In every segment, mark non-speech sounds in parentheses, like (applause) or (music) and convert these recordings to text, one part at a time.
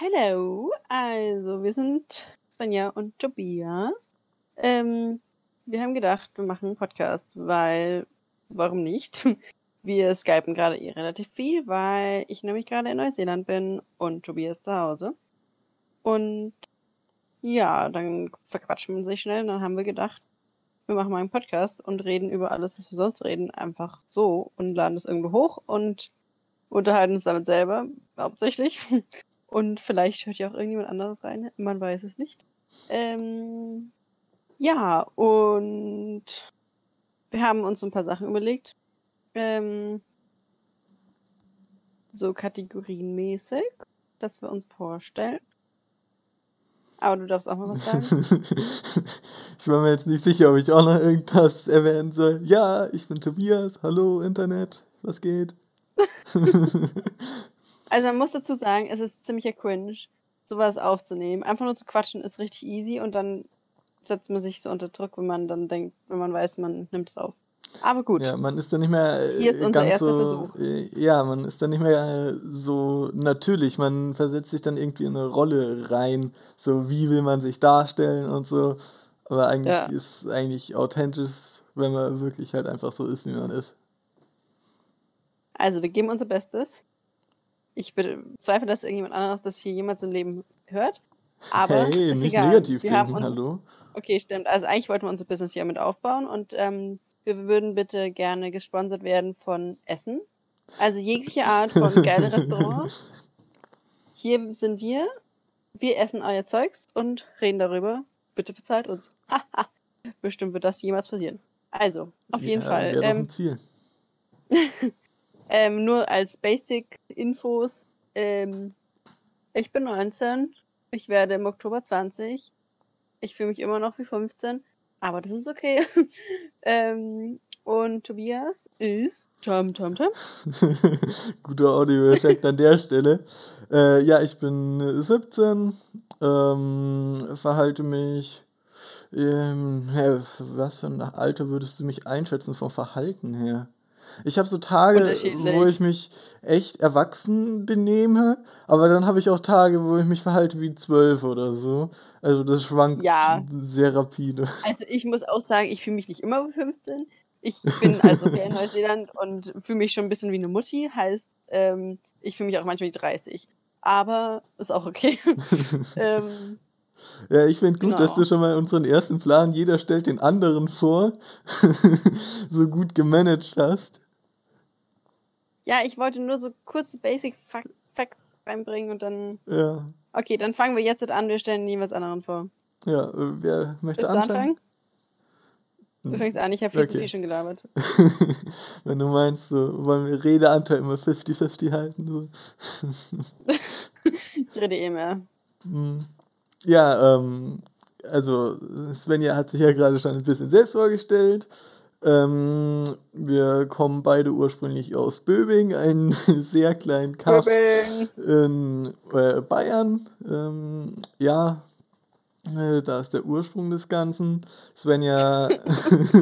Hello, also wir sind Svenja und Tobias. Ähm, wir haben gedacht, wir machen einen Podcast, weil, warum nicht? (laughs) Wir skypen gerade eh relativ viel, weil ich nämlich gerade in Neuseeland bin und Tobias zu Hause. Und ja, dann verquatschen wir sich schnell. Dann haben wir gedacht, wir machen mal einen Podcast und reden über alles, was wir sonst reden, einfach so und laden es irgendwo hoch und unterhalten uns damit selber, hauptsächlich. (laughs) Und vielleicht hört ja auch irgendjemand anderes rein, man weiß es nicht. Ähm, ja, und wir haben uns ein paar Sachen überlegt. Ähm, so kategorienmäßig, dass wir uns vorstellen. Aber du darfst auch noch was sagen. (laughs) ich war mir jetzt nicht sicher, ob ich auch noch irgendwas erwähnen soll. Ja, ich bin Tobias. Hallo, Internet. Was geht? (laughs) (laughs) also man muss dazu sagen, es ist ziemlicher Cringe, sowas aufzunehmen. Einfach nur zu quatschen ist richtig easy und dann setzt man sich so unter Druck, wenn man dann denkt, wenn man weiß, man nimmt es auf. Aber gut. Ja, man ist dann nicht mehr Hier ist äh, unser ganz erster so. Versuch. äh, Ja, man ist dann nicht mehr so natürlich. Man versetzt sich dann irgendwie in eine Rolle rein. So, wie will man sich darstellen und so. Aber eigentlich Ja. ist eigentlich authentisch, wenn man wirklich halt einfach so ist, wie man ist. Also wir geben unser Bestes. Ich bezweifle, dass irgendjemand anderes das hier jemals im Leben hört. Aber Hey, ist nicht egal. negativ Wir denken, uns, hallo? okay, stimmt. Also eigentlich wollten wir unser Business hier mit aufbauen und ähm, wir würden bitte gerne gesponsert werden von Essen. Also jegliche Art von (laughs) geile Restaurants. Hier sind wir. Wir essen euer Zeugs und reden darüber. Bitte bezahlt uns. (laughs) Bestimmt wird das jemals passieren. Also, auf jeden Ja, Fall. wäre doch Ähm, ein Ziel. (laughs) ähm, nur als Basic-Infos. Ähm, ich bin 19. Ich werde im Oktober 20. Ich fühle mich immer noch wie 15. Aber das ist okay. (laughs) ähm, und Tobias ist Tom Tom Tom. (laughs) Guter Audioeffekt an der Stelle. Äh, ja, ich bin 17, ähm, verhalte mich. Ähm, was für ein Alter würdest du mich einschätzen vom Verhalten her? Ich habe so Tage, wo ich mich echt erwachsen benehme, aber dann habe ich auch Tage, wo ich mich verhalte wie 12 oder so. Also das schwankt Ja, sehr rapide. also ich muss auch sagen, ich fühle mich nicht immer wie 15. Ich bin also (laughs) hier in Neuseeland und fühle mich schon ein bisschen wie eine Mutti. Heißt, ähm, ich fühle mich auch manchmal wie 30. Aber ist auch okay. (laughs) ähm, Ja, ich finde gut, dass genau. du schon mal unseren ersten Plan, jeder stellt den anderen vor, (laughs) so gut gemanagt hast. Ja, ich wollte nur so kurze Basic Fac- Facts reinbringen und dann. Ja, Okay, dann fangen wir jetzt an, wir stellen jeweils anderen vor. ja, äh, wer möchte Willst du anfangen? anfangen? Du Hm, fängst an, ich habe viel zu Okay. viel schon gelabert. (laughs) Wenn du meinst, so wollen wir Redeanteil immer 50-50 halten. So. (laughs) Ich rede eh mehr. Hm. Ja, ähm, also Svenja hat sich ja gerade schon ein bisschen selbst vorgestellt. Ähm, wir kommen beide ursprünglich aus Böbing, einem (laughs) sehr kleinen Kaff in äh, Bayern. Ähm, ja, äh, da ist der Ursprung des Ganzen. Svenja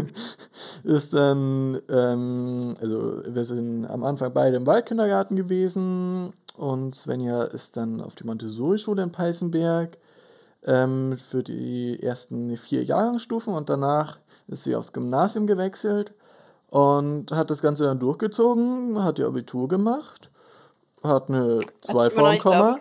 (laughs) ist dann, ähm, also wir sind am Anfang beide im Waldkindergarten gewesen und Svenja ist dann auf die Montessori-Schule in Peißenberg ähm, für die ersten vier Jahrgangsstufen und danach ist sie aufs Gymnasium gewechselt und hat das Ganze dann durchgezogen, hat ihr Abitur gemacht, hat eine Was 2 ich immer noch vorm nicht glauben Komma,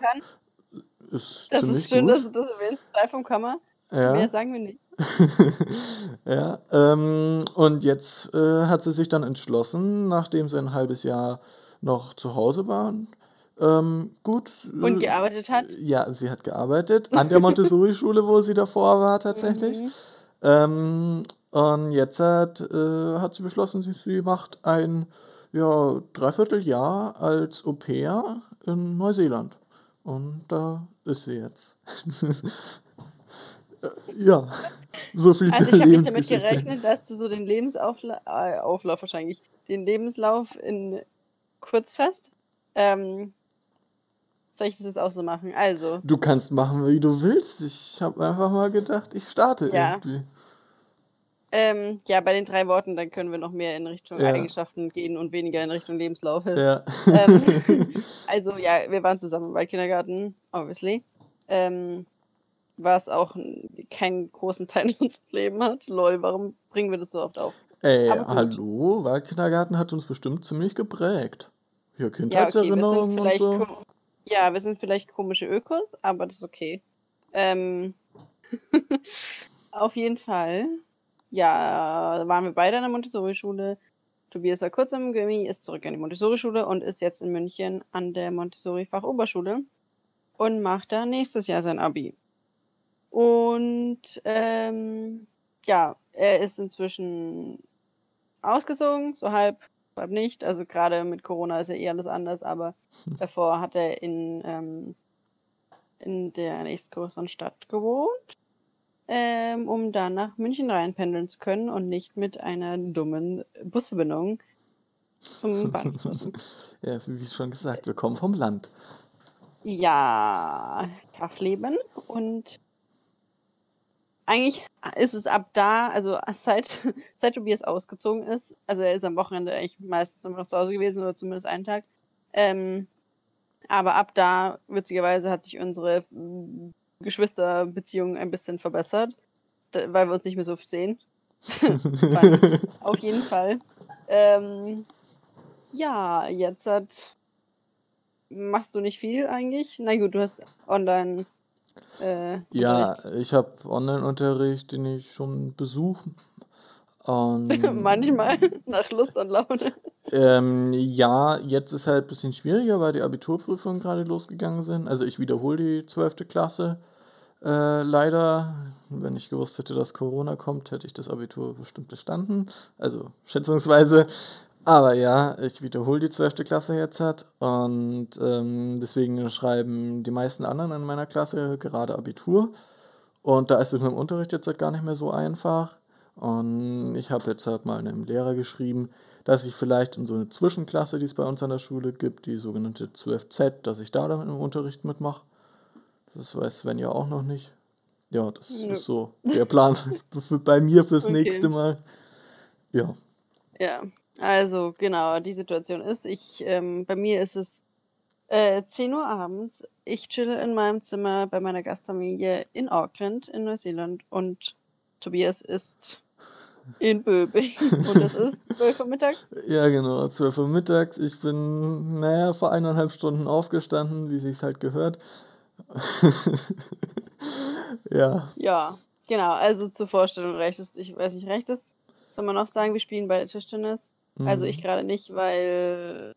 ist Das ziemlich ist schön, dass gut. du das erwähnst. Zwei vom Komma. Ja. Mehr sagen wir nicht. (laughs) ja, ähm, und jetzt äh, hat sie sich dann entschlossen, nachdem sie ein halbes Jahr noch zu Hause waren, ähm, gut, Und äh, gearbeitet hat. ja, sie hat gearbeitet an der Montessori-Schule, wo sie davor war tatsächlich. Mhm. Ähm, und jetzt hat, äh, hat sie beschlossen, sie, sie macht ein ja, Dreivierteljahr als Au pair in Neuseeland. Und da ist sie jetzt. (laughs) Äh, ja, so viel Also zur ich habe nicht damit Lebensgeschichte. gerechnet, dass du so den Lebensauflauf, äh, wahrscheinlich, den Lebenslauf in kurz fasst. Ähm, soll ich das auch so machen? Also, Du kannst machen, wie du willst. Ich habe einfach mal gedacht, ich starte Ja. irgendwie. Ähm, ja, bei den drei Worten, dann können wir noch mehr in Richtung Ja. Eigenschaften gehen und weniger in Richtung Lebenslauf. Ja. Ähm, (laughs) also ja, wir waren zusammen im Waldkindergarten, obviously. Ähm, was auch keinen großen Teil (laughs) in unserem Leben hat. Lol, warum bringen wir das so oft auf? Ey, hallo, Waldkindergarten hat uns bestimmt ziemlich geprägt. Ja, Ja, okay, Kindheitserinnerungen und so. Ja, wir sind vielleicht komische Ökos, aber das ist okay. Ähm, (laughs) auf jeden Fall. Ja, waren wir beide an der Montessori-Schule. Tobias war kurz im Gimmi, ist zurück an die Montessori-Schule und ist jetzt in München an der Montessori-Fachoberschule und macht da nächstes Jahr sein Abi. Und ähm, ja, er ist inzwischen ausgezogen, so halb, halb nicht. Also gerade mit Corona ist ja eh alles anders, aber davor hat er in, ähm, in der nächstgrößeren Stadt gewohnt, ähm, um dann nach München reinpendeln zu können und nicht mit einer dummen Busverbindung zum Bahnhof müssen. (laughs) Ja, wie schon gesagt, wir kommen vom Land. Ja, Kachleben und eigentlich ist es ab da, also (laughs) seit, seit Tobias ausgezogen ist, also er ist am Wochenende eigentlich meistens immer noch zu Hause gewesen oder zumindest einen Tag, ähm, aber ab da, witzigerweise, hat sich unsere mm, Geschwisterbeziehung ein bisschen verbessert, weil wir uns nicht mehr so oft sehen. (laughs) Auf jeden Fall. Ähm, ja, jetzt hat, machst du nicht viel eigentlich. Na gut, du hast online. Äh, Ja, ich habe Online-Unterricht, den ich schon besuche. Und (laughs) Manchmal nach Lust und Laune. Ähm, ja, jetzt ist halt ein bisschen schwieriger, weil die Abiturprüfungen gerade losgegangen sind. Also ich wiederhole die 12. Klasse. Äh, leider, wenn ich gewusst hätte, dass Corona kommt, hätte ich das Abitur bestimmt bestanden. Also schätzungsweise. Aber ja, ich wiederhole die 12. Klasse jetzt halt. Und ähm, deswegen schreiben die meisten anderen in meiner Klasse gerade Abitur. Und da ist es mit dem Unterricht jetzt halt gar nicht mehr so einfach. Und ich habe jetzt halt mal einem Lehrer geschrieben, dass ich vielleicht in so eine Zwischenklasse, die es bei uns an der Schule gibt, die sogenannte 12Z, dass ich da dann im Unterricht mitmache. Das weiß Sven ja auch noch nicht. Ja, das Nö. ist so der Plan (laughs) bei mir fürs Okay. nächste Mal. Ja. Ja, also genau, die Situation ist, ich, ähm, bei mir ist es äh, 10 Uhr abends. Ich chill in meinem Zimmer bei meiner Gastfamilie in Auckland in Neuseeland und Tobias ist in Böbing (laughs) und es ist 12 Uhr mittags. Ja, genau, 12 Uhr mittags. Ich bin, naja, vor eineinhalb Stunden aufgestanden, wie sich's halt gehört. (laughs) ja, Ja, genau, also zur Vorstellung reicht es, ich weiß nicht, reicht es? Soll man noch sagen, wir spielen beide Tischtennis? Also mhm. ich gerade nicht, weil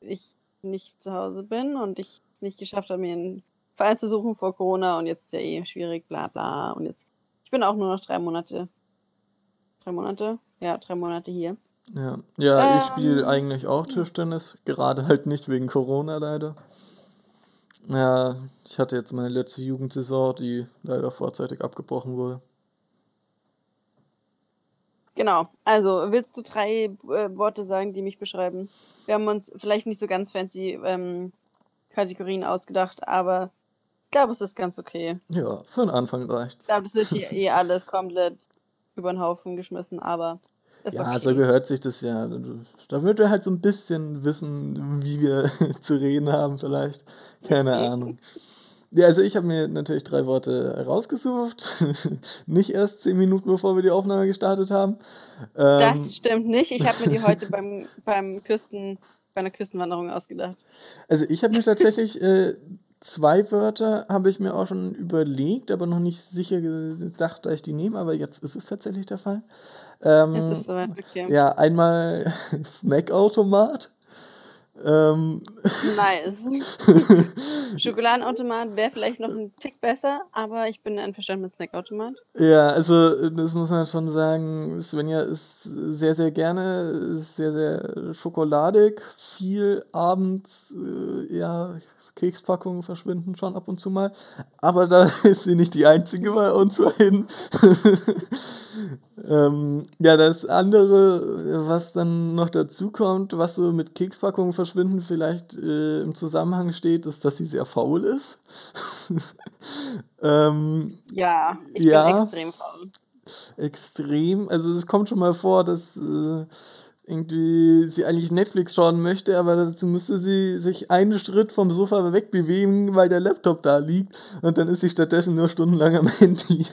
ich nicht zu Hause bin und ich es nicht geschafft habe, mir einen Verein zu suchen vor Corona und jetzt ist ja eh schwierig, bla bla. Und jetzt, ich bin auch nur noch drei Monate. Drei Monate? Ja, drei Monate hier. Ja, ja, ich spiele Ähm, eigentlich auch Tischtennis, gerade halt nicht wegen Corona leider. Ja, ich hatte jetzt meine letzte Jugendsaison, die leider vorzeitig abgebrochen wurde. Genau, also willst du drei äh, Worte sagen, die mich beschreiben? Wir haben uns vielleicht nicht so ganz fancy ähm, Kategorien ausgedacht, aber ich glaube, es ist ganz okay. Ja, für den Anfang Ich reicht's. glaube, das wird hier eh alles komplett über den Haufen geschmissen, aber ist Ja, so okay. gehört sich das ja. Damit wir halt so ein bisschen wissen, wie wir (laughs) zu reden haben, vielleicht. Keine Ahnung. Ja, also ich habe mir natürlich drei Worte rausgesucht. (laughs) Nicht erst zehn Minuten bevor wir die Aufnahme gestartet haben. Das Ähm, stimmt nicht. Ich habe mir die heute (laughs) beim, beim Küsten, bei einer Küstenwanderung ausgedacht. also ich habe mir tatsächlich äh, zwei Wörter habe ich mir auch schon überlegt, aber noch nicht sicher gedacht, dass ich die nehme, aber jetzt ist es tatsächlich der Fall. Jetzt Ähm, ist soweit, okay. ja, einmal (laughs) Snackautomat. Ähm, Nice. (laughs) Schokoladenautomat wäre vielleicht noch ein Tick besser, aber ich bin einverstanden mit Snackautomat. Ja, also das muss man schon sagen. Svenja ist sehr, sehr gerne, ist sehr, sehr schokoladig. Viel abends, äh, ja, Kekspackungen verschwinden schon ab und zu mal. Aber da (laughs) ist sie nicht die einzige bei uns (laughs) vorhin. (laughs) ähm, ja, das andere, was dann noch dazu kommt, was so mit Kekspackungen verschwinden vielleicht äh, im Zusammenhang steht, ist, dass sie sehr faul ist. ähm, Ja, ich Ja. bin extrem faul. extrem. Also es kommt schon mal vor, dass äh, irgendwie sie eigentlich Netflix schauen möchte, aber dazu müsste sie sich einen Schritt vom Sofa wegbewegen, weil der Laptop da liegt und dann ist sie stattdessen nur stundenlang am (laughs) Handy.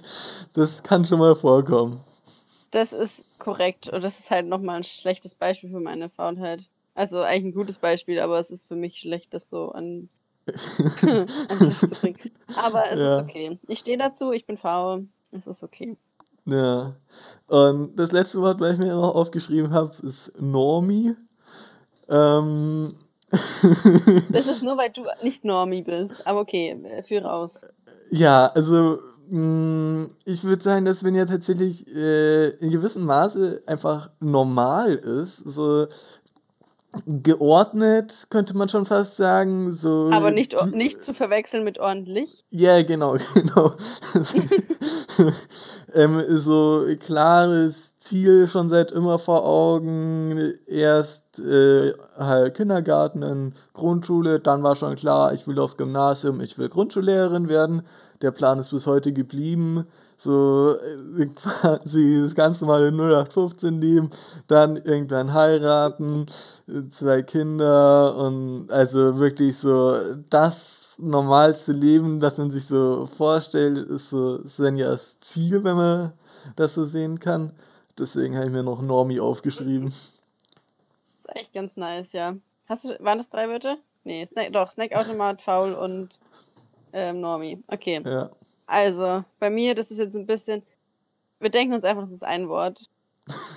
Das kann schon mal vorkommen. Das ist korrekt und das ist halt nochmal ein schlechtes Beispiel für meine Faulheit. Also eigentlich ein gutes Beispiel, aber es ist für mich schlecht, das so an, (laughs) an zu bringen. Aber es ja. ist okay. Ich stehe dazu, ich bin faul, es ist okay. Ja. Und das letzte Wort, was ich mir noch aufgeschrieben habe, ist Normie. Ähm. (laughs) das ist nur, weil du nicht Normie bist. Aber okay, führe aus. Ja, also mm, ich würde sagen, dass wenn ja tatsächlich äh, in gewissem Maße einfach normal ist, so geordnet, könnte man schon fast sagen. So Aber nicht, nicht zu verwechseln mit ordentlich. Ja, genau, (laughs) genau. (laughs) ähm, so klares Ziel schon seit immer vor Augen. Erst äh, halt Kindergarten, Grundschule, dann war schon klar, ich will aufs Gymnasium, ich will Grundschullehrerin werden. Der Plan ist bis heute geblieben so äh, (laughs) quasi das ganze Mal in 0815 leben, dann irgendwann heiraten, zwei Kinder und also wirklich so das normalste Leben, das man sich so vorstellt, ist so Senjas Ziel, wenn man das so sehen kann. Deswegen habe ich mir noch Normie aufgeschrieben. Das (laughs) ist echt ganz nice, ja. Hast du, waren das drei Wörter? Nee, Snack, doch, Snackautomat, Faul und ähm, Normie. Okay. Ja. Also, bei mir, das ist jetzt ein bisschen. Wir denken uns einfach, das ist ein Wort.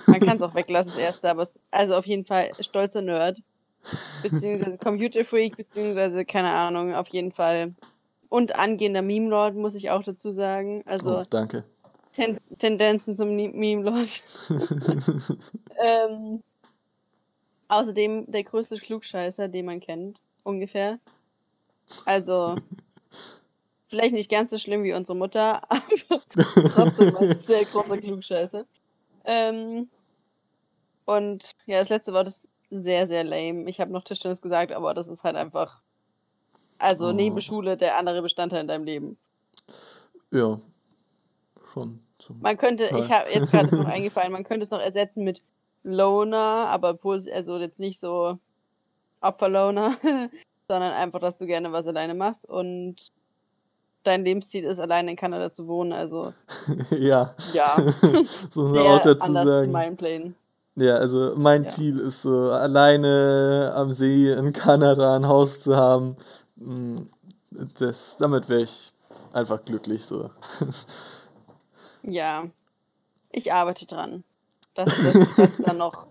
Man kann es auch weglassen, das erste, aber es, also auf jeden Fall stolzer Nerd. Beziehungsweise Computerfreak, beziehungsweise, keine Ahnung, auf jeden Fall. Und angehender Meme-Lord, muss ich auch dazu sagen. Also, oh, danke. Ten Tendenzen zum Meme-Lord. (laughs) ähm, außerdem der größte Klugscheißer, den man kennt, ungefähr. Also, Vielleicht nicht ganz so schlimm wie unsere Mutter, (laughs) aber trotzdem ein sehr großer Klugscheiße. Ähm, und ja, das letzte Wort ist sehr, sehr lame. Ich habe noch Tischtennis gesagt, aber das ist halt einfach. Also oh. neben Schule der andere Bestandteil in deinem Leben. Ja, schon. Man könnte, Teil. ich habe jetzt gerade noch (laughs) eingefallen, man könnte es noch ersetzen mit Loner, aber also jetzt nicht so Opferloner, (laughs) sondern einfach, dass du gerne was alleine machst und dein Lebensziel ist, allein in Kanada zu wohnen, also. (laughs) ja. Ja. (laughs) so ein Auto zu sagen. Mein Plan. Ja, also mein ja. Ziel ist so, alleine am See in Kanada ein Haus zu haben. Mm, das, damit wäre ich einfach glücklich so. (laughs) ja. Ich arbeite dran. Dass das, das dann noch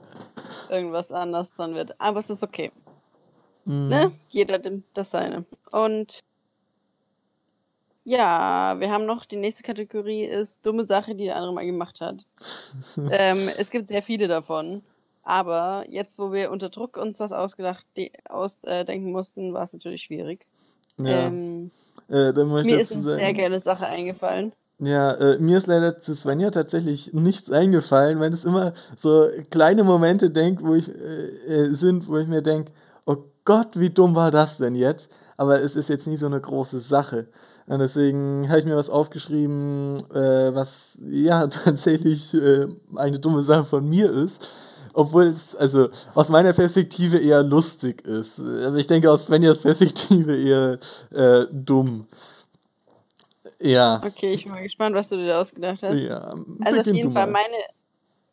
irgendwas anders dann wird. Aber es ist okay. Mhm. Ne? Jeder das seine. Und ja, wir haben noch die nächste Kategorie ist dumme Sache, die der andere mal gemacht hat. (laughs) ähm, es gibt sehr viele davon. Aber jetzt, wo wir unter Druck uns das ausgedacht, ausdenken mussten, war es natürlich schwierig. Ja. Ähm, äh, mir ist eine sagen, sehr geile Sache eingefallen. Ja, äh, mir ist leider zu Svenja tatsächlich nichts eingefallen, weil es immer so kleine Momente denk, wo ich, äh, äh sind, wo ich mir denke, oh Gott, wie dumm war das denn jetzt? Aber es ist jetzt nie so eine große Sache. Und deswegen habe ich mir was aufgeschrieben, äh, was ja (laughs) tatsächlich äh, eine dumme Sache von mir ist. Obwohl es also aus meiner Perspektive eher lustig ist. Aber ich denke aus Svenjas Perspektive eher äh, dumm. Ja. Okay, ich bin mal gespannt, was du dir da ausgedacht hast. Ja, also auf jeden Fall meine.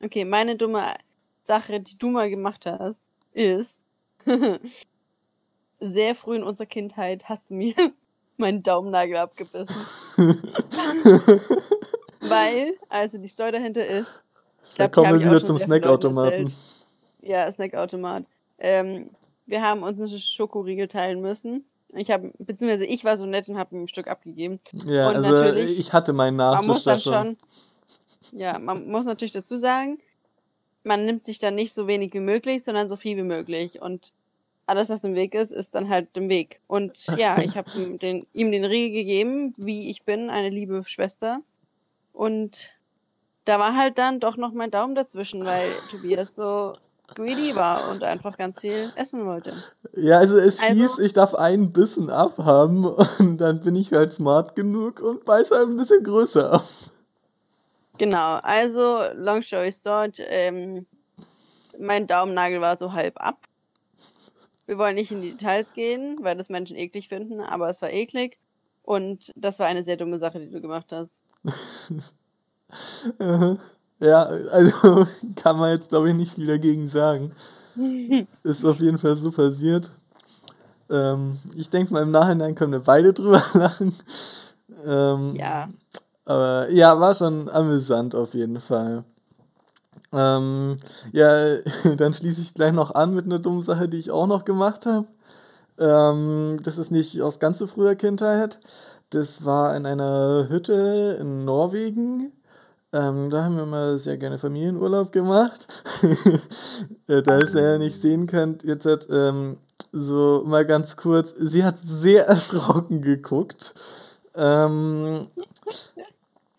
Okay, meine dumme Sache, die du mal gemacht hast, ist. (laughs) sehr früh in unserer Kindheit hast du mir meinen Daumennagel abgebissen. (laughs) Weil, also die Story dahinter ist. Ich glaub, da kommen wir wieder zum Snackautomaten. Ja, Snackautomat. Ähm, wir haben uns einen Schokoriegel teilen müssen. Ich habe, beziehungsweise ich war so nett und habe ein Stück abgegeben. Ja, und also ich hatte meinen Nachtisch da schon. schon. Ja, man muss natürlich dazu sagen, man nimmt sich dann nicht so wenig wie möglich, sondern so viel wie möglich. Und alles, was im Weg ist, ist dann halt im Weg. Und (laughs) ja, ich habe ihm den, ihm den Riegel gegeben, wie ich bin, eine liebe Schwester. Und da war halt dann doch noch mein Daumen dazwischen, weil (laughs) Tobias so greedy war und einfach ganz viel essen wollte. Ja, also es also, hieß, ich darf einen Bissen abhaben und dann bin ich halt smart genug und beiß halt ein bisschen größer ab. Genau, also long story short, ähm, mein Daumennagel war so halb ab. Wir wollen nicht in die Details gehen, weil das Menschen eklig finden, aber es war eklig. Und das war eine sehr dumme Sache, die du gemacht hast. (laughs) ja, also (laughs) kann man jetzt, glaube ich, nicht viel dagegen sagen. (laughs) Ist auf jeden Fall so passiert. Ähm, ich denke mal, im Nachhinein können wir beide drüber lachen. Ähm, ja. Aber ja, war schon amüsant auf jeden Fall. Ähm, ja, (laughs) dann schließe ich gleich noch an mit einer dummen Sache, die ich auch noch gemacht habe. Ähm, das ist nicht aus ganz so früher Kindheit. Das war in einer Hütte in Norwegen. Ähm, da haben wir mal sehr gerne Familienurlaub gemacht. (laughs) Äh, da ihr ja nicht sehen könnt, jetzt hat ähm, so mal ganz kurz, sie hat sehr (laughs) erschrocken geguckt. Ähm,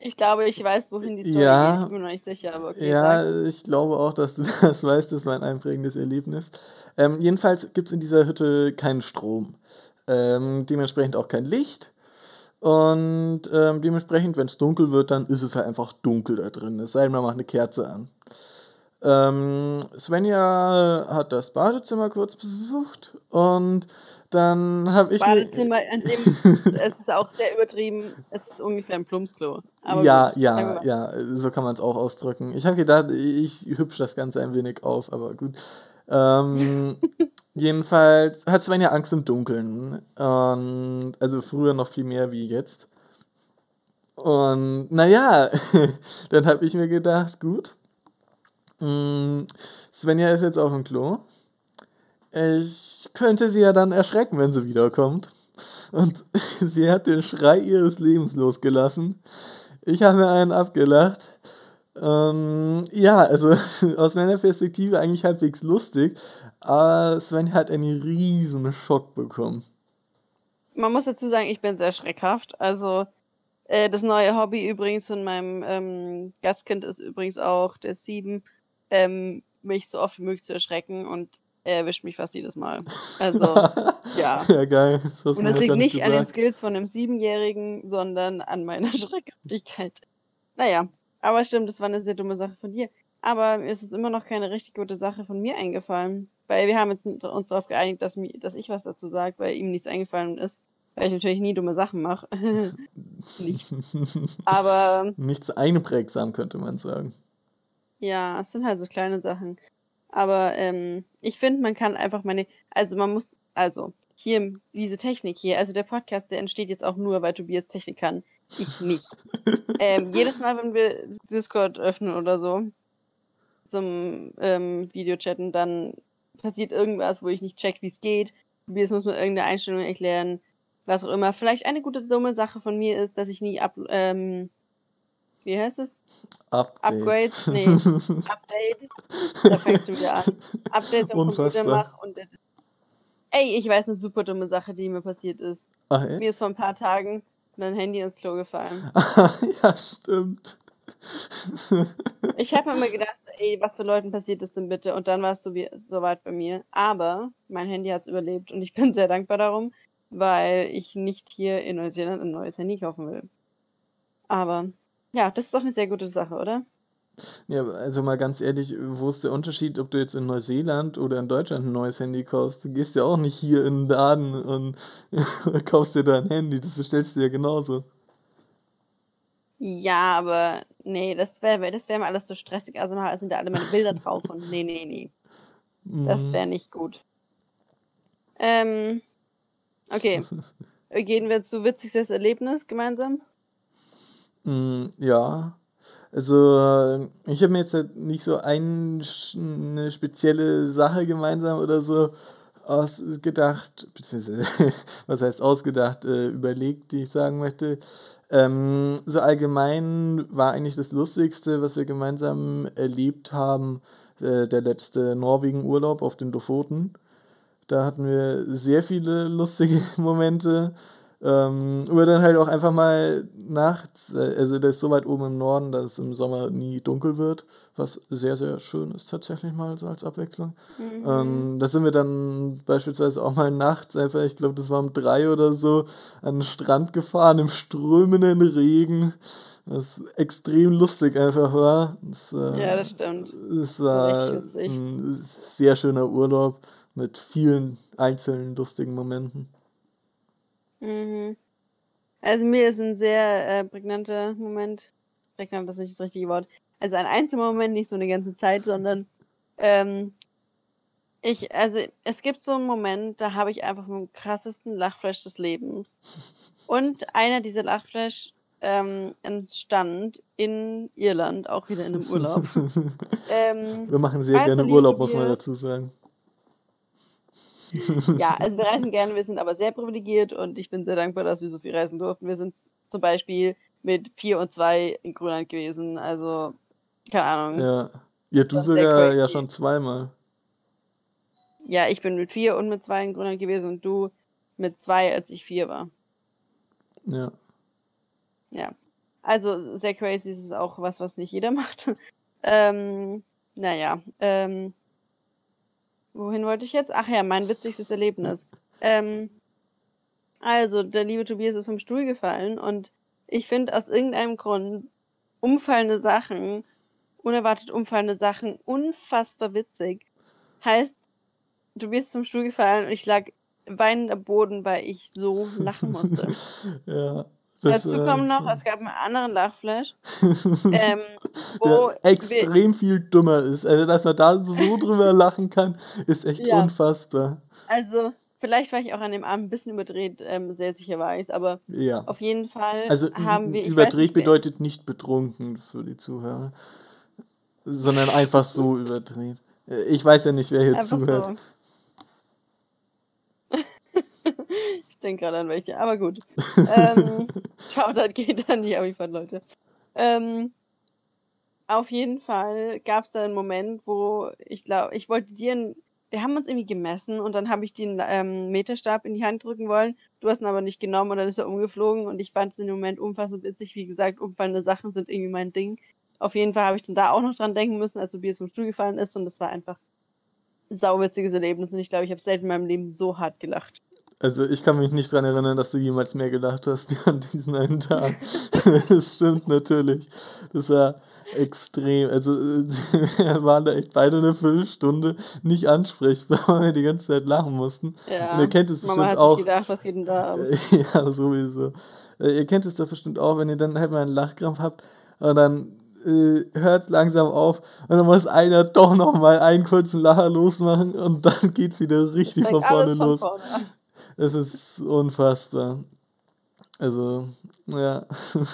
ich glaube, ich weiß, wohin die Story ja, geht. Ich bin mir noch nicht sicher, aber okay. Ja, sag. ich glaube auch, dass du (laughs) das weißt. Das war ein einprägendes Erlebnis. Ähm, jedenfalls gibt es in dieser Hütte keinen Strom. Ähm, dementsprechend auch kein Licht. Und ähm, dementsprechend, wenn es dunkel wird, dann ist es halt einfach dunkel da drin. Es sei denn, man macht eine Kerze an. Ähm, Svenja hat das Badezimmer kurz besucht und dann habe ich. Badezimmer, an dem, (laughs) es ist auch sehr übertrieben, es ist ungefähr ein Plumpsklo. ja, gut, ja, ja, so kann man es auch ausdrücken. Ich habe gedacht, ich hübsch das Ganze ein wenig auf, aber gut. Ähm, (laughs) jedenfalls hat Svenja Angst im Dunkeln. Und, also früher noch viel mehr wie jetzt. Und naja, (laughs) dann habe ich mir gedacht, gut, mm, Svenja ist jetzt auf dem Klo. Ich könnte sie ja dann erschrecken, wenn sie wiederkommt. Und (laughs) sie hat den Schrei ihres Lebens losgelassen. Ich habe mir einen abgelacht. Ähm, ja, also (laughs) aus meiner Perspektive eigentlich halbwegs lustig, aber Sven hat einen riesen Schock bekommen. Man muss dazu sagen, ich bin sehr schreckhaft. Also äh, das neue Hobby übrigens von meinem ähm, Gastkind ist übrigens auch der Sieben, ähm, mich so oft wie möglich zu erschrecken und er erwischt mich fast jedes Mal. (laughs) Also, ja. (laughs) Ja, geil. Das und das liegt nicht gesagt. an den Skills von einem Siebenjährigen, sondern an meiner (laughs) Schreckhaftigkeit. Naja, aber stimmt, das war eine sehr dumme Sache von dir. Aber mir ist es immer noch keine richtig gute Sache von mir eingefallen. Weil wir haben jetzt uns darauf geeinigt, dass, mir, dass ich was dazu sage, weil ihm nichts eingefallen ist. Weil ich natürlich nie dumme Sachen mache. nicht. Aber. Nichts einprägsam, könnte man sagen. Ja, es sind halt so kleine Sachen. Aber ähm, ich finde, man kann einfach meine. Also man muss. Also, hier, diese Technik hier, also der Podcast, der entsteht jetzt auch nur, weil Tobias Technik kann. Ich nicht. (laughs) ähm, jedes Mal, wenn wir Discord öffnen oder so, zum ähm, Videochatten, dann passiert irgendwas, wo ich nicht check, wie es geht. Tobias muss mir irgendeine Einstellung erklären, was auch immer. Vielleicht eine gute dumme Sache von mir ist, dass ich nie ab, ähm, wie heißt es? Update. Upgrades, nee, (laughs) Update. Da fängst du wieder an. Updates am Computer mach und Ey, ich weiß eine super dumme Sache, die mir passiert ist. Ach, echt? Mir ist vor ein paar Tagen mein Handy ins Klo gefallen. (laughs) ja, stimmt. ich habe mir immer gedacht, ey, was für Leuten passiert ist denn bitte? Und dann war es so soweit bei mir. Aber mein Handy hat es überlebt und ich bin sehr dankbar darum, weil ich nicht hier in Neuseeland ein neues Handy kaufen will. Aber ja, das ist doch eine sehr gute Sache, oder? Ja, also mal ganz ehrlich, wo ist der Unterschied, ob du jetzt in Neuseeland oder in Deutschland ein neues Handy kaufst? Du gehst ja auch nicht hier in den Laden und (laughs) kaufst dir da ein Handy, das bestellst du ja genauso. Ja, aber nee, das wäre das wär mir alles so stressig. Also sind da alle meine Bilder (laughs) drauf und nee, nee, nee. Das mhm. wäre nicht gut. Ähm, okay. (laughs) Gehen wir zu witzigstes Erlebnis gemeinsam? Mm, ja. Also, äh, ich habe mir jetzt halt nicht so ein, eine spezielle Sache gemeinsam oder so ausgedacht, beziehungsweise, (laughs) was heißt ausgedacht, äh, überlegt, die ich sagen möchte. Ähm, so allgemein war eigentlich das Lustigste, was wir gemeinsam erlebt haben, äh, der letzte Norwegen-Urlaub auf den Lofoten. Da hatten wir sehr viele lustige (laughs) Momente. Ähm, oder dann halt auch einfach mal nachts, äh, also der ist so weit oben im Norden, dass es im Sommer nie dunkel wird, was sehr, sehr schön ist tatsächlich mal so als Abwechslung. Mhm. Ähm, da sind wir dann beispielsweise auch mal nachts einfach, ich glaube, das war um drei oder so, an den Strand gefahren im strömenden Regen. Was extrem lustig einfach war. Das, äh, Ja, das stimmt. Es War ein sehr schöner Urlaub mit vielen einzelnen lustigen Momenten. Mhm. Also mir ist ein sehr äh, prägnanter Moment, prägnant ist nicht das richtige Wort, also ein einzelner Moment, nicht so eine ganze Zeit, sondern ähm, ich, also es gibt so einen Moment, da habe ich einfach dem krassesten Lachflash des Lebens. Und einer dieser Lachflash ähm, entstand in Irland, auch wieder in einem Urlaub. (laughs) ähm, Wir machen sehr gerne Urlaub, muss man dazu sagen. Ja, (laughs) also wir reisen gerne, wir sind aber sehr privilegiert und ich bin sehr dankbar, dass wir so viel reisen durften. Wir sind zum Beispiel mit vier und zwei in Grönland gewesen, also keine Ahnung. Ja. Ja, du sogar ja schon zweimal. Ja, ich bin mit vier und mit zwei in Grönland gewesen und du mit zwei, als ich vier war. Ja. Ja. Also sehr crazy ist es auch was, was nicht jeder (laughs) macht. Ähm, naja, ähm, wohin wollte ich jetzt? Ach ja, mein witzigstes Erlebnis. Ähm, also, der liebe Tobias ist vom Stuhl gefallen und ich finde aus irgendeinem Grund umfallende Sachen, unerwartet umfallende Sachen unfassbar witzig. Heißt, Tobias ist vom Stuhl gefallen und ich lag weinend am Boden, weil ich so lachen musste. (laughs) ja. Das, Dazu äh, kommt noch, es gab einen anderen Lachflash, (laughs) ähm, wo der extrem viel dümmer ist. Also, dass man da so drüber (laughs) lachen kann, ist echt ja, unfassbar. also vielleicht war ich auch an dem Abend ein bisschen überdreht, ähm, sehr sicher war ich's, aber Ja. auf jeden Fall Also haben wir, ich überdreht nicht bedeutet nicht betrunken für die Zuhörer, sondern einfach so (laughs) überdreht. Äh, Ich weiß ja nicht, wer hier einfach zuhört. so. Ich denke gerade an welche, aber gut. (laughs) Ähm, Shoutout geht an die Abifahrt-Leute. Ähm, auf jeden Fall gab es da einen Moment, wo ich glaube, ich wollte dir, ein, wir haben uns irgendwie gemessen und dann habe ich den ähm, Meterstab in die Hand drücken wollen. Du hast ihn aber nicht genommen und dann ist er umgeflogen und ich fand es in dem Moment unfassbar witzig. Wie gesagt, umfallende Sachen sind irgendwie mein Ding. Auf jeden Fall habe ich dann da auch noch dran denken müssen, als Tobias vom Stuhl gefallen ist und das war einfach ein sauwitziges Erlebnis und ich glaube, ich habe selten in meinem Leben so hart gelacht. Also ich kann mich nicht dran erinnern, dass du jemals mehr gelacht hast (laughs) an diesen einen Tag. (laughs) Das stimmt natürlich. Das war extrem. Also (laughs) wir waren da echt beide eine Viertelstunde nicht ansprechbar, weil wir die ganze Zeit lachen mussten. Und ihr Ja, kennt es Mama bestimmt hat auch. gedacht, was geht denn da Ja, sowieso. Äh, Ihr kennt es doch bestimmt auch, wenn ihr dann halt mal einen Lachkrampf habt und dann äh, hört langsam auf und dann muss einer doch noch mal einen kurzen Lacher losmachen und dann geht's wieder richtig von vorne von los. vorne an. Es ist unfassbar. Also, ja. (laughs)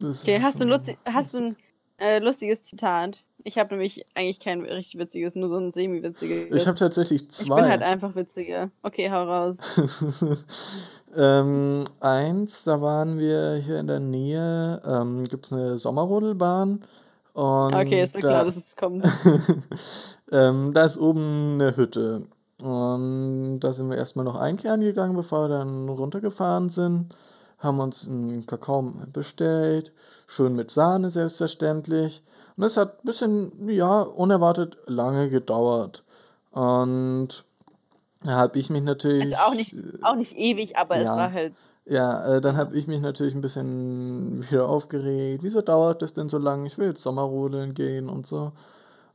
Okay, hast du lustig, hast du ein äh, lustiges Zitat? Ich habe nämlich eigentlich kein richtig witziges, nur so ein Ich semi-witziges. habe tatsächlich Ich bin halt zwei. einfach witziger. Okay, hau raus. (laughs) ähm, eins, da waren wir hier in der Nähe, ähm, gibt es eine Sommerrodelbahn Okay, ist und mir klar, da, dass es kommt. (laughs) ähm, da ist oben eine Hütte. Und da sind wir erstmal noch einkehren gegangen, bevor wir dann runtergefahren sind. Haben uns einen Kakao bestellt, schön mit Sahne selbstverständlich. Und es hat ein bisschen, ja, unerwartet lange gedauert. Und da habe ich mich Also auch nicht, natürlich, auch nicht ewig, aber es war ja, halt, ja, äh, dann ja. habe ich mich natürlich ein bisschen wieder aufgeregt. Wieso dauert das denn so lange? Ich will jetzt Sommerrodeln gehen und so.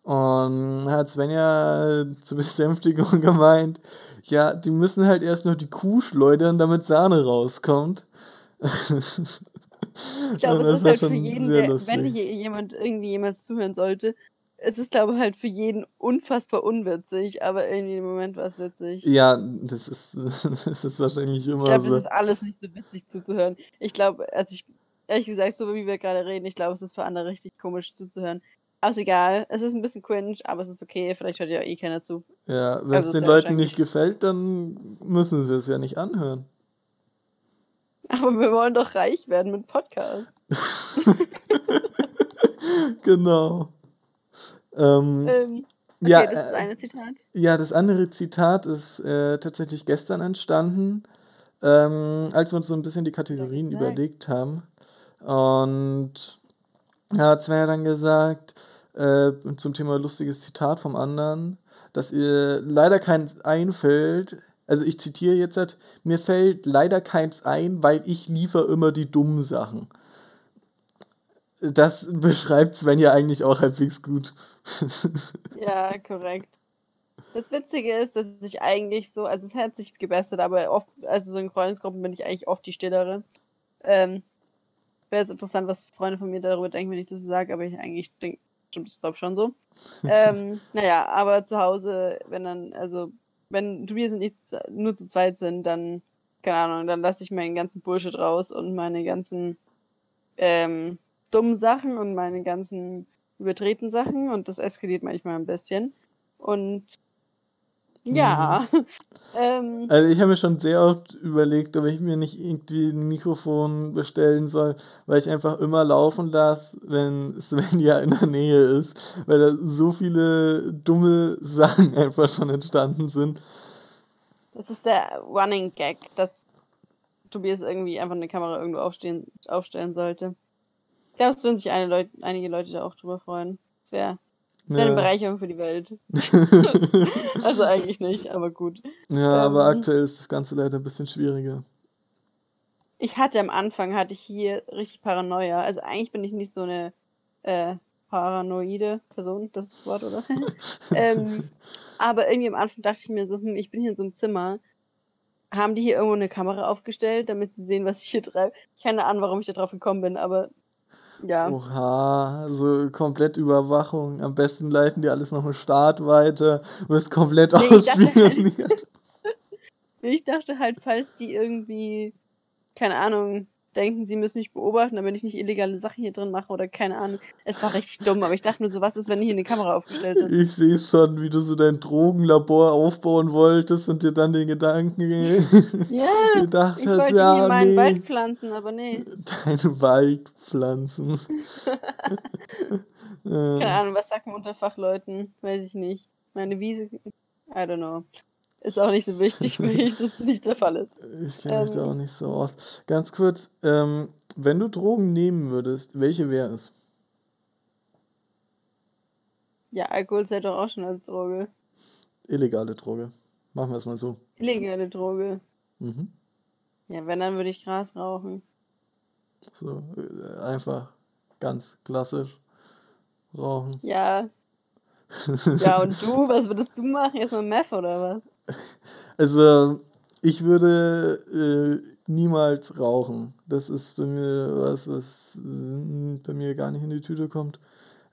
Und hat Svenja zur Besänftigung (laughs) gemeint, ja, die müssen halt erst noch die Kuh schleudern, damit Sahne rauskommt. Ich glaube, es das ist halt für jeden, der, wenn lustig. hier jemand irgendwie jemals zuhören sollte, es ist, glaube ich, halt für jeden unfassbar unwitzig, aber irgendwie im Moment war es witzig. Ja, das ist, (laughs) das ist wahrscheinlich Ich immer glaube, es so. ist alles nicht so witzig zuzuhören. Ich glaube, also ich, ehrlich gesagt, so wie wir gerade reden, ich glaube, es ist für andere richtig komisch zuzuhören. Aber ist egal, es ist ein bisschen cringe, aber es ist okay, vielleicht hört ja eh keiner zu. Ja, wenn es Also den sehr Leuten nicht gefällt, dann müssen sie es ja nicht anhören. Aber wir wollen doch reich werden mit Podcast. (laughs) Genau. Ähm, Ähm, ja, okay, das ist äh, eine Zitat. ja, das andere Zitat ist äh, tatsächlich gestern entstanden, ähm, als wir uns so ein bisschen die Kategorien überlegt haben. Und da hat Svenja dann gesagt, äh, zum Thema lustiges Zitat vom anderen, dass ihr leider keins einfällt, also ich zitiere jetzt, halt, mir fällt leider keins ein, weil ich liefere immer die dummen Sachen. Das (laughs) beschreibt Sven ja eigentlich auch halbwegs gut. (laughs) Ja, korrekt. Das Witzige ist, dass ich eigentlich so, also es hat sich gebessert, aber oft, also so in Freundesgruppen bin ich eigentlich oft die Stillere. Ähm, Wäre jetzt interessant, was Freunde von mir darüber denken, wenn ich das so sage, aber ich eigentlich denke, stimmt, ich glaube schon so. (laughs) ähm, naja, aber zu Hause, wenn dann, also, wenn Tobias und ich nur zu zweit sind, dann, keine Ahnung, dann lasse ich meinen ganzen Bullshit raus und meine ganzen ähm, dummen Sachen und meine ganzen übertreten Sachen und das eskaliert manchmal ein bisschen. Und ja. Mhm. ähm, also ich habe mir schon sehr oft überlegt, ob ich mir nicht irgendwie ein Mikrofon bestellen soll, weil ich einfach immer laufen lasse, wenn Sven ja in der Nähe ist, weil da so viele dumme (laughs) Sachen einfach schon entstanden sind. Das ist der Running Gag, dass Tobias irgendwie einfach eine Kamera irgendwo aufstehen, aufstellen sollte. Ich glaube, es würden sich Leut einige Leute da auch drüber freuen. Es wäre wäre eine Bereicherung für die Welt. (laughs) also eigentlich nicht, aber gut. Ja, ähm, aber aktuell ist das Ganze leider ein bisschen schwieriger. Ich hatte am Anfang, hatte ich hier richtig Paranoia. Also eigentlich bin ich nicht so eine äh, paranoide Person, das ist das Wort, oder? (laughs) ähm, aber irgendwie am Anfang dachte ich mir so, hm, ich bin hier in so einem Zimmer. Haben die hier irgendwo eine Kamera aufgestellt, damit sie sehen, was ich hier treibe? Keine Ahnung, warum ich da drauf gekommen bin, aber ja. Oha, so komplett Überwachung. Am besten leiten die alles noch eine Start weiter und ist komplett nee, ausspioniert. (laughs) Halt, ich dachte halt, falls die irgendwie, keine Ahnung, denken, sie müssen mich beobachten, damit ich nicht illegale Sachen hier drin mache oder keine Ahnung. Es war richtig dumm, aber ich dachte nur so, was ist, wenn hier eine Kamera aufgestellt ist? Ich sehe schon, wie du so dein Drogenlabor aufbauen wolltest und dir dann den Gedanken (laughs) ja, (laughs) gedacht ich hast, wollte ja, meinen nee, Wald pflanzen, aber nee. Deinen Wald pflanzen. (laughs) keine Ahnung, was sagt man unter Fachleuten? Weiß ich nicht. Meine Wiese, I don't know. Ist auch nicht so wichtig (laughs) für mich, dass das nicht der Fall ist. Ich kenne mich ähm, da auch nicht so aus. Ganz kurz, ähm, wenn du Drogen nehmen würdest, welche wäre es? Ja, Alkohol zählt doch auch schon als Droge. Illegale Droge. Machen wir es mal so. Illegale Droge. Mhm. Ja, wenn, dann würde ich Gras rauchen. So, äh, einfach ganz klassisch rauchen. Ja. (laughs) ja, und du, was würdest du machen? Erstmal Meth oder was? Also, ich würde äh, niemals rauchen. Das ist bei mir was, was äh, bei mir gar nicht in die Tüte kommt.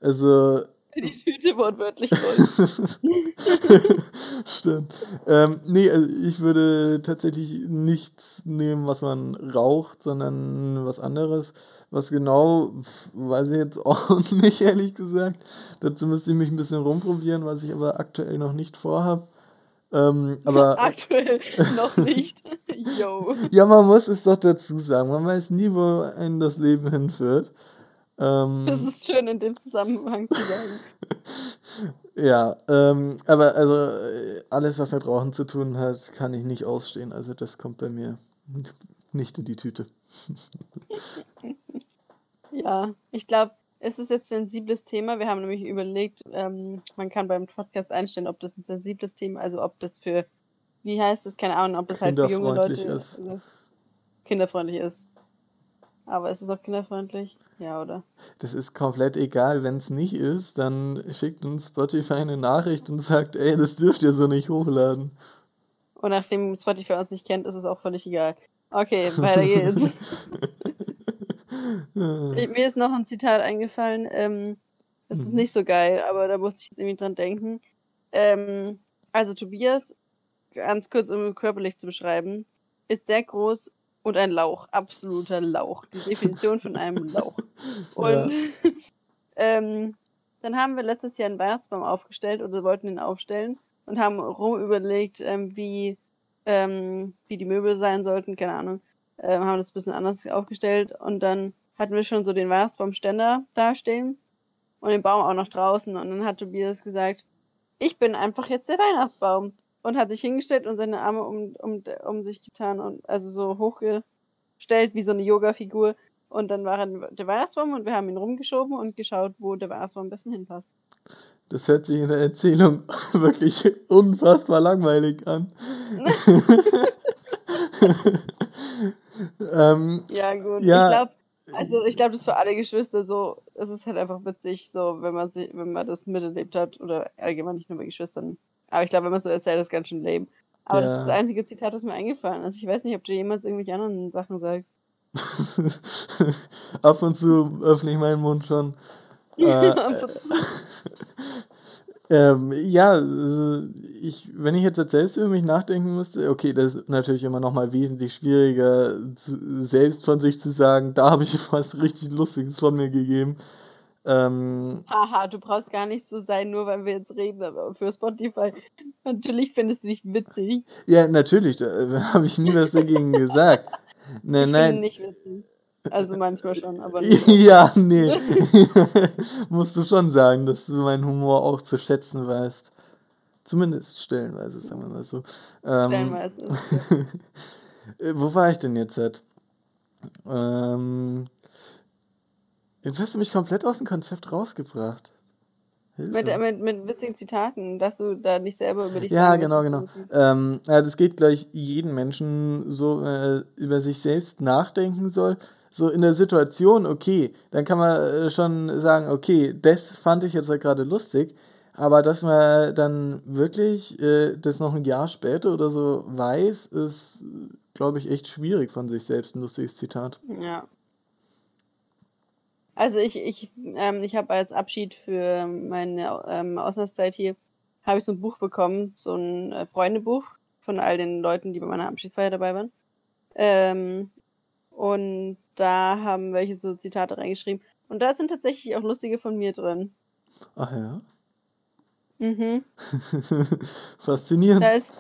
Also. Die Tüte wortwörtlich voll. (laughs) Stimmt. Ähm, nee, also ich würde tatsächlich nichts nehmen, was man raucht, sondern was anderes. Was genau, weiß ich jetzt (laughs) auch nicht, ehrlich gesagt. Dazu müsste ich mich ein bisschen rumprobieren, was ich aber aktuell noch nicht vorhabe. Ähm, aber Aktuell (laughs) noch nicht. Yo. Ja, man muss es doch dazu sagen. Man weiß nie, wo einen das Leben hinführt. Ähm, das ist schön in dem Zusammenhang zu sagen. (laughs) ja, ähm, aber also alles, was mit Rauchen zu tun hat, kann ich nicht ausstehen. Also das kommt bei mir nicht in die Tüte. (laughs) ja, ich glaube, es ist jetzt ein sensibles Thema. Wir haben nämlich überlegt, ähm, man kann beim Podcast einstellen, ob das ein sensibles Thema, also ob das für, wie heißt das, keine Ahnung, ob das halt für junge Leute ist. Also kinderfreundlich ist. Aber ist es auch kinderfreundlich? Ja, oder? Das ist komplett egal. Wenn es nicht ist, dann schickt uns Spotify eine Nachricht und sagt, ey, das dürft ihr so nicht hochladen. Und nachdem Spotify uns nicht kennt, ist es auch völlig egal. Okay, weiter geht's. (laughs) Mir ist noch ein Zitat eingefallen. Ähm, das ist mhm. nicht so geil, aber da musste ich jetzt irgendwie dran denken. Ähm, also Tobias, ganz kurz um körperlich zu beschreiben, ist sehr groß und ein Lauch, absoluter Lauch. Die Definition von einem Lauch. (laughs) Und ja. (laughs) ähm, dann haben wir letztes Jahr einen Weihnachtsbaum aufgestellt oder wollten ihn aufstellen und haben rum überlegt, ähm, wie, ähm, wie die Möbel sein sollten, keine Ahnung äh, haben das ein bisschen anders aufgestellt und dann hatten wir schon so den Weihnachtsbaumständer dastehen und den Baum auch noch draußen und dann hat Tobias gesagt, ich bin einfach jetzt der Weihnachtsbaum und hat sich hingestellt und seine Arme um, um, um sich getan und also so hochgestellt wie so eine Yoga-Figur und dann war er der Weihnachtsbaum und wir haben ihn rumgeschoben und geschaut, wo der Weihnachtsbaum am besten hinpasst. Das hört sich in der Erzählung (laughs) wirklich unfassbar langweilig an. (laughs) (laughs) ähm, ja, gut. Ja, ich glaube, also ich glaube, das ist für alle Geschwister so, es ist halt einfach witzig, so wenn man sich, wenn man das miterlebt hat, oder allgemein nicht nur bei Geschwistern. Aber ich glaube, wenn man so erzählt, ist ganz schön lame. Aber ja. das ist das einzige Zitat, das mir eingefallen ist. Ich weiß nicht, ob du jemals irgendwelche anderen Sachen sagst. (laughs) Ab und zu öffne ich meinen Mund schon. (laughs) Äh, (laughs) ähm, ja, ich, wenn ich jetzt selbst über mich nachdenken müsste, okay, das ist natürlich immer noch mal wesentlich schwieriger, selbst von sich zu sagen, da habe ich (laughs) was richtig Lustiges von mir gegeben. Ähm, Haha, du brauchst gar nicht so sein, nur weil wir jetzt reden, aber für Spotify. Natürlich findest du dich witzig. Ja, natürlich, da (laughs) habe ich nie was dagegen gesagt. Nein, ich nein. nicht witzig. Also manchmal schon, aber nicht. (laughs) ja, nee. (laughs) Musst du schon sagen, dass du meinen Humor auch zu schätzen weißt. Zumindest stellenweise, sagen wir mal so. Ähm, stellenweise. (laughs) wo war ich denn jetzt? Ähm, jetzt hast du mich komplett aus dem Konzept rausgebracht. Mit, mit, mit witzigen Zitaten, dass du da nicht selber über dich Ja, genau, genau. Ähm, ja, das geht gleich jeden Menschen so äh, über sich selbst nachdenken soll so in der Situation, okay, dann kann man äh, schon sagen, okay, das fand ich jetzt halt gerade lustig, aber dass man dann wirklich äh, das noch ein Jahr später oder so weiß, ist, glaube ich, echt schwierig von sich selbst, ein lustiges Zitat. Ja. Also ich, ich, ähm, ich habe als Abschied für meine ähm, Auslandszeit hier, habe ich so ein Buch bekommen, so ein äh, Freundebuch von all den Leuten, die bei meiner Abschiedsfeier dabei waren. Ähm, und da haben welche so Zitate reingeschrieben. Und da sind tatsächlich auch lustige von mir drin. Ach ja? Mhm. (laughs) Faszinierend. Da ist,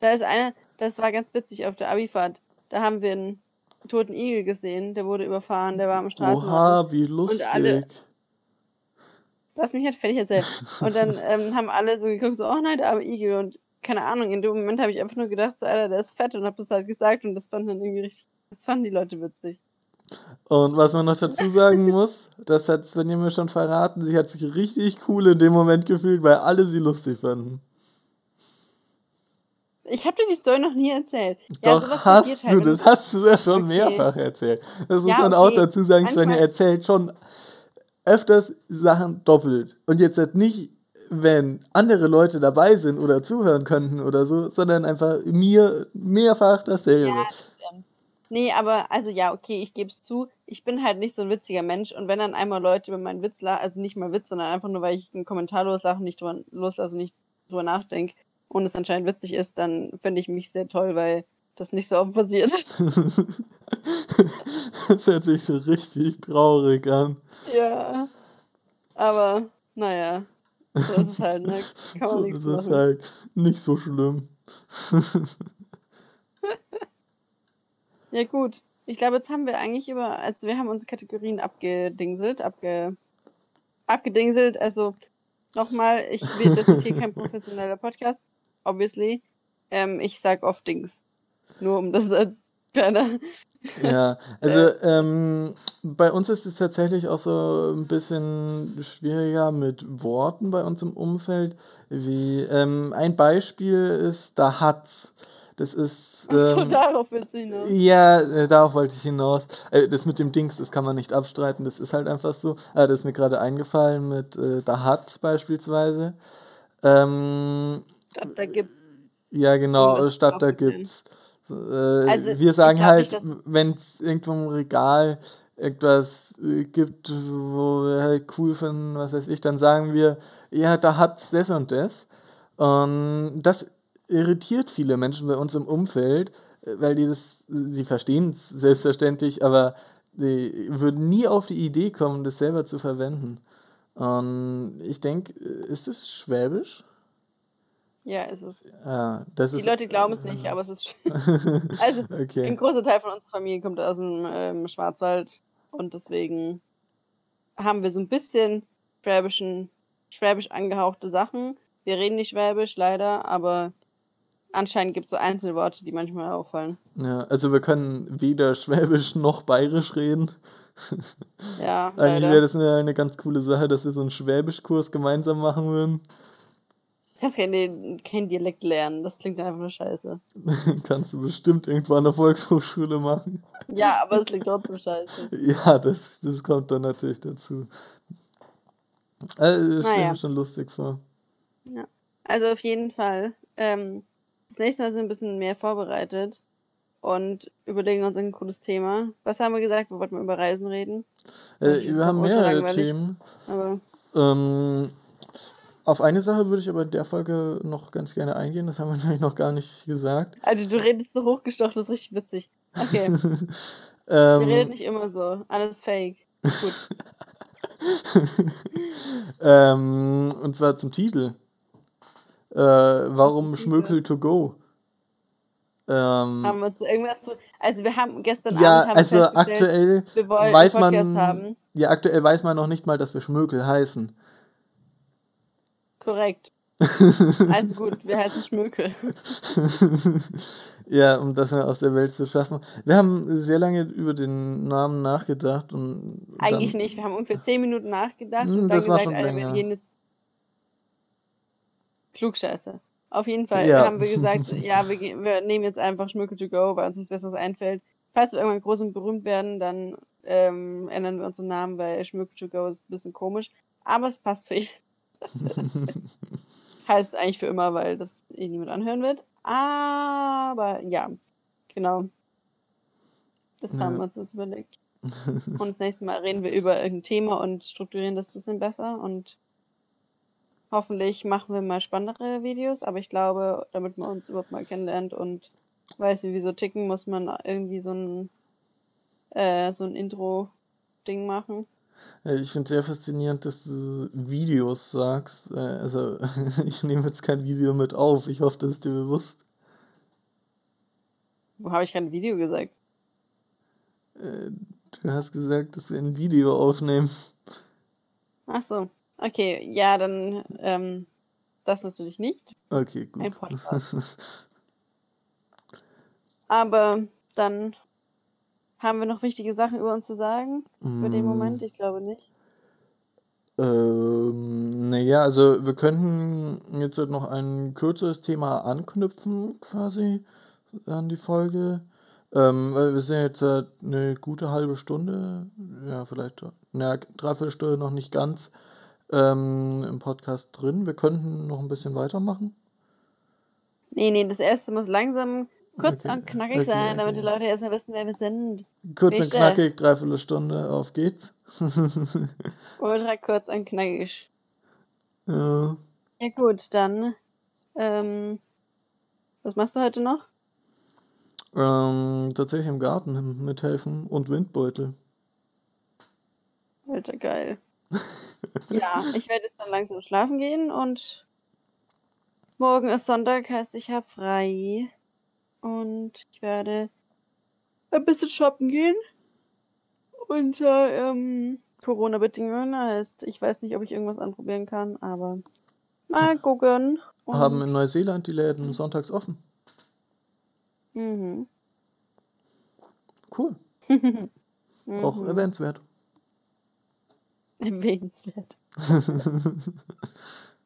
da ist einer, das war ganz witzig auf der Abifahrt. Da haben wir einen toten Igel gesehen, der wurde überfahren, der war am Straßenrand. Oha, wie lustig. Und alle, lass mich halt fertig erzählen. Und dann (laughs) ähm, haben alle so geguckt, so, oh nein, der arme Igel. Und keine Ahnung, in dem Moment habe ich einfach nur gedacht, so, Alter, der ist fett und habe das halt gesagt und das fand dann irgendwie richtig das fanden die Leute witzig. Und was man noch dazu sagen (laughs) muss, das hat Svenja mir schon verraten, sie hat sich richtig cool in dem Moment gefühlt, weil alle sie lustig fanden. Ich habe dir die Story noch nie erzählt. Doch, ja, hast halt, du, das hast du ja schon okay. mehrfach erzählt. Das muss ja, man okay. auch dazu sagen, Svenja erzählt schon öfters Sachen doppelt. Und jetzt halt nicht, wenn andere Leute dabei sind oder zuhören könnten oder so, sondern einfach mir mehrfach dasselbe. Ja, Nee, aber also ja, okay, ich gebe es zu. Ich bin halt nicht so ein witziger Mensch und wenn dann einmal Leute über meinen Witz lachen, also nicht mal Witz, sondern einfach nur, weil ich einen Kommentar loslache, nicht drüber, loslasse, nicht drüber nachdenke und es anscheinend witzig ist, dann finde ich mich sehr toll, weil das nicht so oft passiert. (laughs) das hört sich so richtig traurig an. Ja. Aber, naja. So ist es halt, ne? Kann man so nichts ist es halt nicht so schlimm. (laughs) Ja, gut. Ich glaube, jetzt haben wir eigentlich über, also wir haben unsere Kategorien abgedingselt, abge, abgedingselt. Also nochmal, ich will, das ist hier kein (laughs) professioneller Podcast, obviously. Ähm, ich sag oft Dings. Nur um das als kleiner. Ja, (laughs) also ähm, bei uns ist es tatsächlich auch so ein bisschen schwieriger mit Worten bei uns im Umfeld. Wie ähm, ein Beispiel ist da hat's. Das ist. Ähm, Ach, darauf willst du hinaus. Ja, äh, darauf wollte ich hinaus. Äh, das mit dem Dings, das kann man nicht abstreiten, das ist halt einfach so. Äh, das ist mir gerade eingefallen mit äh, Da Hatz beispielsweise. Ähm, Stadt, da gibt's. Ja, genau, Stadt, da gibt's. Äh, also, wir sagen halt, wenn es irgendwo im Regal etwas äh, gibt, wo wir halt cool finden, was weiß ich, dann sagen wir, ja, da hat's das und das. Und das irritiert viele Menschen bei uns im Umfeld, äh, weil die das, sie verstehen es selbstverständlich, aber sie würden nie auf die Idee kommen, das selber zu verwenden. Und ich denke, ist es Schwäbisch? Ja, ist es. Ja, das die ist, Leute glauben es nicht, aber es ist. (laughs) also, okay. ein großer Teil von unserer Familie kommt aus dem ähm, Schwarzwald und deswegen haben wir so ein bisschen schwäbischen, schwäbisch angehauchte Sachen. Wir reden nicht schwäbisch, leider, aber anscheinend gibt es so einzelne Worte, die manchmal auffallen. Ja, also wir können weder Schwäbisch noch Bayerisch reden. Ja, Eigentlich wäre das eine, eine ganz coole Sache, dass wir so einen Schwäbischkurs gemeinsam machen würden. kannst keinen kein Dialekt lernen, das klingt einfach nur scheiße. (laughs) Kannst du bestimmt irgendwann an der Volkshochschule machen. Ja, aber es klingt trotzdem scheiße. (laughs) Ja, das, das kommt dann natürlich dazu. Also, das stelle Naja. mir schon lustig vor. Also auf jeden Fall. Ähm, das nächste Mal sind wir ein bisschen mehr vorbereitet und überlegen uns ein cooles Thema. Was haben wir gesagt? Wir wollten über Reisen reden. Äh, wir haben mehrere. Themen. Aber Ähm, auf eine Sache würde ich aber in der Folge noch ganz gerne eingehen. Das haben wir (laughs) nämlich noch gar nicht gesagt. also du redest so hochgestochen, das ist richtig witzig. Okay, (laughs) wir reden ähm, nicht immer so. Alles fake. Gut. (laughs) ähm, und zwar zum Titel. Äh, warum? Schmökel to go? Ähm, Haben wir uns irgendwas so. Also wir haben gestern ja, Abend haben also aktuell wir wollen weiß man, haben. ja, aktuell weiß man noch nicht mal, dass wir Schmökel heißen. Korrekt. Also gut, wir heißen Schmökel. (laughs) Ja, um das aus der Welt zu schaffen. Wir haben sehr lange über den Namen nachgedacht und Eigentlich dann, nicht. Wir haben ungefähr 10 Minuten nachgedacht Hm, und dann das war gesagt, schon Alter, wir länger. gehen jetzt. Klugscheiße. Auf jeden Fall Ja. haben wir gesagt, (laughs) ja, wir, wir nehmen jetzt einfach Schmücke to go, weil uns nichts Besseres einfällt. Falls wir irgendwann groß und berühmt werden, dann ähm, ändern wir unseren Namen, weil Schmücke to go ist ein bisschen komisch. Aber es passt für (laughs) heißt eigentlich für immer, weil das eh niemand anhören wird. Aber ja, genau. Das Ja. haben wir uns jetzt überlegt. (laughs) Und das nächste Mal reden wir über irgendein Thema und strukturieren das ein bisschen besser und hoffentlich machen wir mal spannendere Videos, aber ich glaube, damit man uns überhaupt mal kennenlernt und weiß, wie wir so ticken, muss man irgendwie so ein äh, so ein Intro-Ding machen. Äh, Ich finde sehr faszinierend, dass du Videos sagst. Äh, Also, (laughs) ich nehme jetzt kein Video mit auf. Ich hoffe, das ist dir bewusst. Wo habe ich gerade ein Video gesagt? Äh, Du hast gesagt, dass wir ein Video aufnehmen. Ach so, okay, ja, dann ähm, das natürlich nicht. Okay, Ein gut. Podcast. (laughs) Aber dann haben wir noch wichtige Sachen über uns zu sagen für den Mm, Moment. Ich glaube nicht. Ähm, naja, also wir könnten jetzt noch ein kürzeres Thema anknüpfen, quasi, an die Folge. Ähm, weil wir sind jetzt eine gute halbe Stunde, ja, vielleicht, na, dreiviertel Stunde noch nicht ganz, ähm, im Podcast drin. Wir könnten noch ein bisschen weitermachen. Nee, nee, das erste muss langsam kurz Okay, und knackig okay, sein, damit die okay. Leute erstmal wissen, wer wir sind. Kurz und Nicht, äh, knackig, dreiviertel Stunde, auf geht's. (laughs) Ultra kurz und knackig. Ja. Ja gut, dann ähm, was machst du heute noch? Ähm, tatsächlich im Garten mithelfen und Windbeutel. Alter, geil. Ja, ich werde jetzt dann langsam schlafen gehen und morgen ist Sonntag, heißt ich habe frei und ich werde ein bisschen shoppen gehen unter ähm, Corona-Bedingungen. Heißt, ich weiß nicht, ob ich irgendwas anprobieren kann, aber mal gucken. Haben Und, in Neuseeland die Läden sonntags offen. mhm. Cool. (laughs) Auch Mhm. erwähnenswert. Erwähnenswert. (laughs)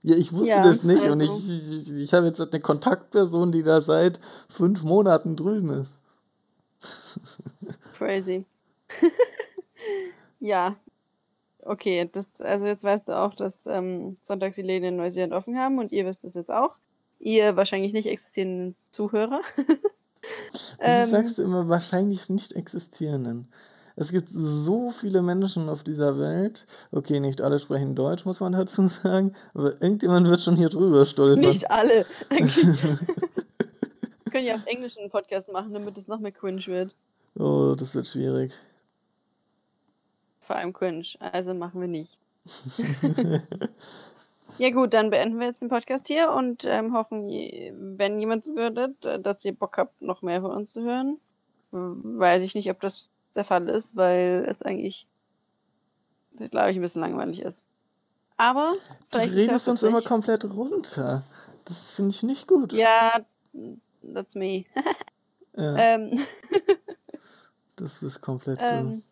Ja, ich wusste Ja, das nicht und also- ich, ich, ich habe jetzt eine Kontaktperson, die da seit fünf Monaten drüben ist. Crazy. (laughs) ja. Okay, das, also jetzt weißt du auch, dass ähm, sonntags die Läden in Neuseeland offen haben und ihr wisst es jetzt auch. Ihr wahrscheinlich nicht existierenden Zuhörer. (laughs) Wieso Ähm. sagst du immer wahrscheinlich nicht existierenden? Es gibt so viele Menschen auf dieser Welt. Okay, nicht alle sprechen Deutsch, muss man dazu (laughs) sagen, aber irgendjemand wird schon hier drüber stolpern. nicht alle. (laughs) wir können ja auf Englisch einen Podcast machen, damit es noch mehr cringe wird. Oh, das wird schwierig. Vor allem cringe. Also machen wir nicht. (laughs) Ja gut, dann beenden wir jetzt den Podcast hier und ähm, hoffen, wenn jemand zuhört, äh, dass ihr Bock habt, noch mehr von uns zu hören. Weiß ich nicht, ob das der Fall ist, weil es eigentlich, glaube ich, ein bisschen langweilig ist. Aber Du redest uns immer komplett runter. Das finde ich nicht gut. Ja, That's me. Ja, (laughs) ähm, das ist komplett ähm,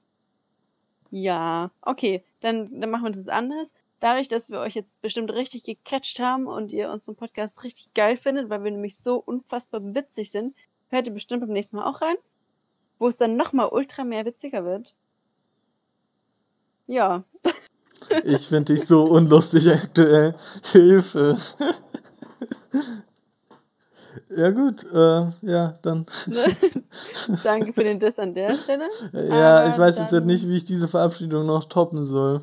ja, okay, dann, dann machen wir das anders. Dadurch, dass wir euch jetzt bestimmt richtig gecatcht haben und ihr unseren Podcast richtig geil findet, weil wir nämlich so unfassbar witzig sind, hört ihr bestimmt beim nächsten Mal auch rein, wo es dann nochmal ultra mehr witziger wird. Ja, (laughs) Ich finde dich so unlustig aktuell. Hilfe. (laughs) Ja gut, äh, ja, dann. ne? (laughs) danke für den Diss an der Stelle. Ja, ich Aber weiß jetzt halt dann- nicht, wie ich diese Verabschiedung noch toppen soll.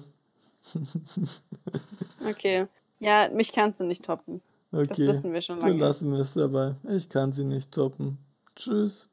Okay, ja, mich kannst du nicht toppen. Das Okay, wissen wir schon dann lange. lassen wir es dabei. Ich kann sie nicht toppen. Tschüss.